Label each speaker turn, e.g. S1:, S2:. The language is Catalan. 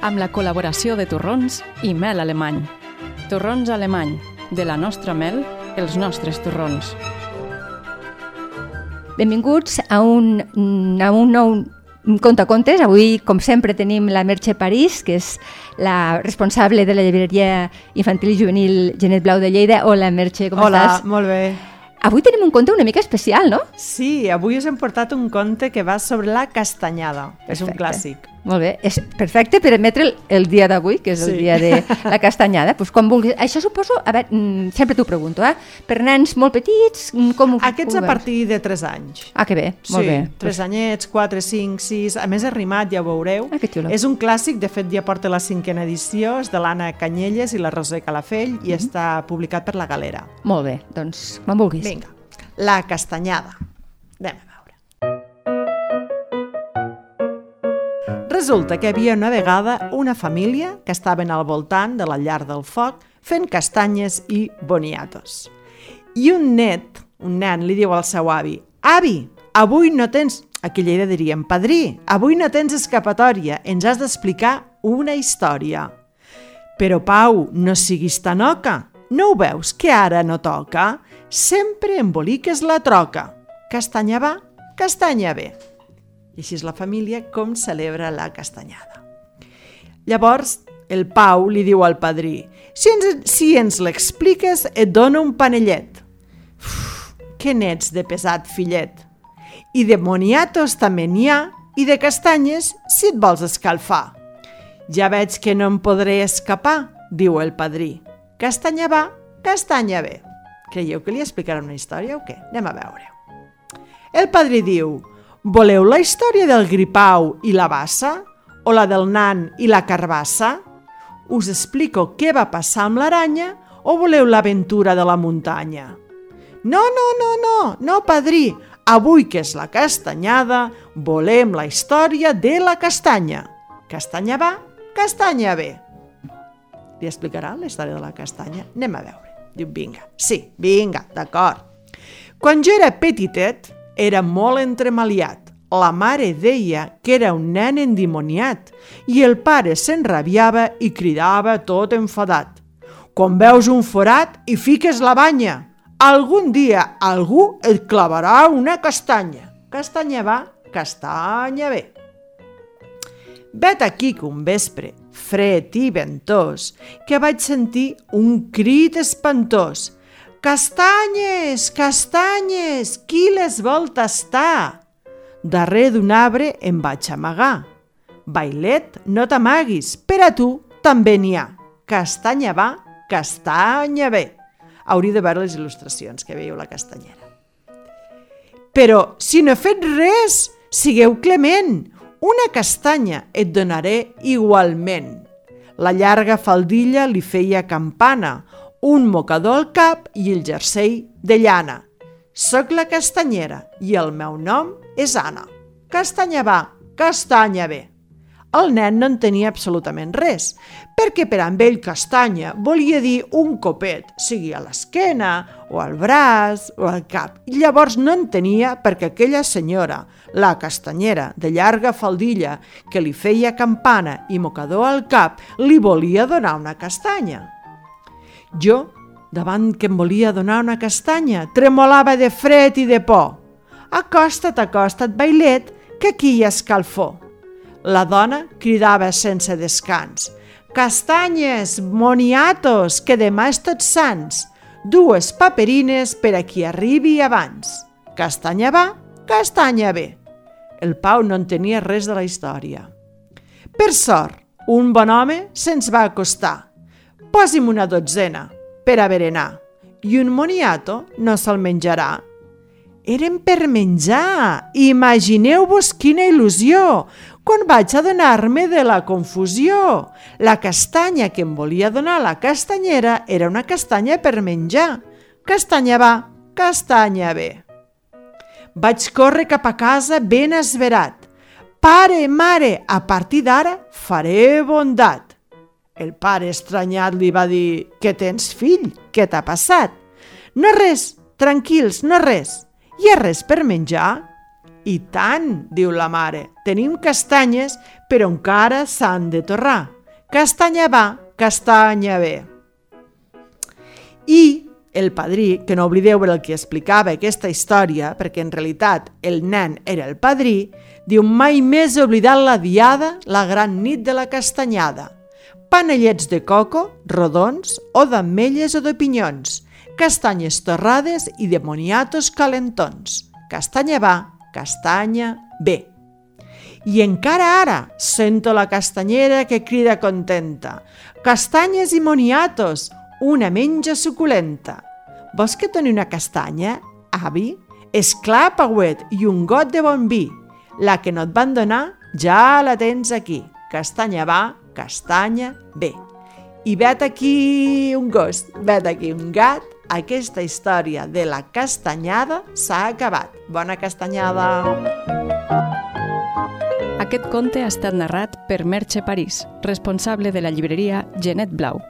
S1: amb la col·laboració de torrons i mel alemany. Torrons alemany, de la nostra mel, els nostres torrons.
S2: Benvinguts a un, a un nou conte contes. Avui, com sempre, tenim la Merche París, que és la responsable de la llibreria infantil i juvenil Genet Blau de Lleida. Hola, Merche, com
S3: Hola,
S2: estàs?
S3: molt bé.
S2: Avui tenim un conte una mica especial, no?
S3: Sí, avui us hem portat un conte que va sobre la castanyada. És un
S2: Perfecte.
S3: clàssic.
S2: Molt bé, és perfecte per emetre el, el dia d'avui, que és el
S3: Sí.
S2: dia de la castanyada. pues quan vulguis. Això suposo, a veure, mm, sempre t'ho pregunto, eh? Per nens molt petits, mm, com ho
S3: Aquests
S2: ho
S3: a partir de 3 anys.
S2: Ah, que bé, molt
S3: sí,
S2: bé.
S3: 3 anyets, 4, 5, 6... A més, és rimat, ja ho veureu.
S2: Ah, que xulo.
S3: És un clàssic, de fet, ja porta la cinquena edició, és de l'Anna Canyelles i la Roser Calafell
S2: Mhm.
S3: i està publicat per la Galera.
S2: Molt bé, doncs quan vulguis.
S3: Vinga, la castanyada. Anem a veure. Resulta que hi havia una vegada una família que estaven al voltant de la llar del foc fent castanyes i boniatos. I un net, un nen, li diu al seu avi «Avi, avui no tens...» Aquí a Lleida diríem «Padrí, avui no tens escapatòria, ens has d'explicar una història». Però, Pau, no siguis tan oca. No ho veus que ara no toca? Sempre emboliques la troca. Castanya va, castanya ve. I així és la família com celebra la castanyada. Llavors, el Pau li diu al padrí si ens, si ens l'expliques et dono un panellet. Uf, que nets de pesat, fillet. I de moniatos també n'hi ha, i de castanyes si et vols escalfar. Ja veig que no em podré escapar, diu el padrí. Castanya va, castanya ve. Creieu que li explicarà una història o què? Anem a veure. El padrí diu, voleu la història del gripau i la bassa? O la del nan i la carbassa? Us explico què va passar amb l'aranya o voleu l'aventura de la muntanya? No, no, no, no, no, padrí. Avui que és la castanyada, volem la història de la castanya. Castanya va, castanya ve. Li explicarà la història de la castanya? Anem a veure. Diu, vinga. Sí, vinga, d'acord. Quan jo era petitet, era molt entremaliat. La mare deia que era un nen endimoniat i el pare s'enrabiava i cridava tot enfadat. Quan veus un forat i fiques la banya, algun dia algú et clavarà una castanya. Castanya va, castanya ve. Vet aquí que un vespre, fred i ventós, que vaig sentir un crit espantós. Castanyes, castanyes, qui les vol tastar? Darrere d'un arbre em vaig amagar. Bailet, no t'amaguis, per a tu també n'hi ha. Castanya va, castanya ve. Hauria de veure les il·lustracions que veieu la castanyera. Però si no he fet res, sigueu clement, una castanya et donaré igualment. La llarga faldilla li feia campana, un mocador al cap i el jersei de llana. Soc la castanyera i el meu nom és Anna. Castanya va, castanya ve. El nen no en tenia absolutament res, perquè per amb ell castanya volia dir un copet, sigui a l'esquena, o al braç, o al cap. I llavors no en tenia perquè aquella senyora, la castanyera de llarga faldilla, que li feia campana i mocador al cap, li volia donar una castanya. Jo, davant que em volia donar una castanya, tremolava de fred i de por. Acosta't, acosta't, bailet, que aquí hi ha escalfor. La dona cridava sense descans. Castanyes, moniatos, que demà és tots sants. Dues paperines per a qui arribi abans. Castanya va, castanya ve. El Pau no en tenia res de la història. Per sort, un bon home se'ns va acostar. Posi'm una dotzena per a berenar i un moniato no se'l menjarà. Eren per menjar. Imagineu-vos quina il·lusió quan vaig adonar-me de la confusió. La castanya que em volia donar la castanyera era una castanya per menjar. Castanya va, castanya ve. Vaig córrer cap a casa ben esverat. Pare, mare, a partir d'ara faré bondat. El pare estranyat li va dir, què tens, fill? Què t'ha passat? No res, tranquils, no res. Hi ha res per menjar? I tant, diu la mare, tenim castanyes, però encara s'han de torrar. Castanya va, castanya ve. I el padrí, que no oblideu el que explicava aquesta història, perquè en realitat el nen era el padrí, diu mai més he oblidat la diada, la gran nit de la castanyada. Panellets de coco, rodons, o d'ametlles o de pinyons, castanyes torrades i de moniatos calentons. Castanya va, castanya ve. I encara ara sento la castanyera que crida contenta. Castanyes i moniatos, una menja suculenta. Vols que doni una castanya, avi? Esclar, Pauet, i un got de bon vi. La que no et van donar, ja la tens aquí. Castanya va, castanya ve. I vet aquí un gos, vet aquí un gat, aquesta història de la castanyada s'ha acabat. Bona castanyada!
S1: Aquest conte ha estat narrat per Merche París, responsable de la llibreria Genet Blau.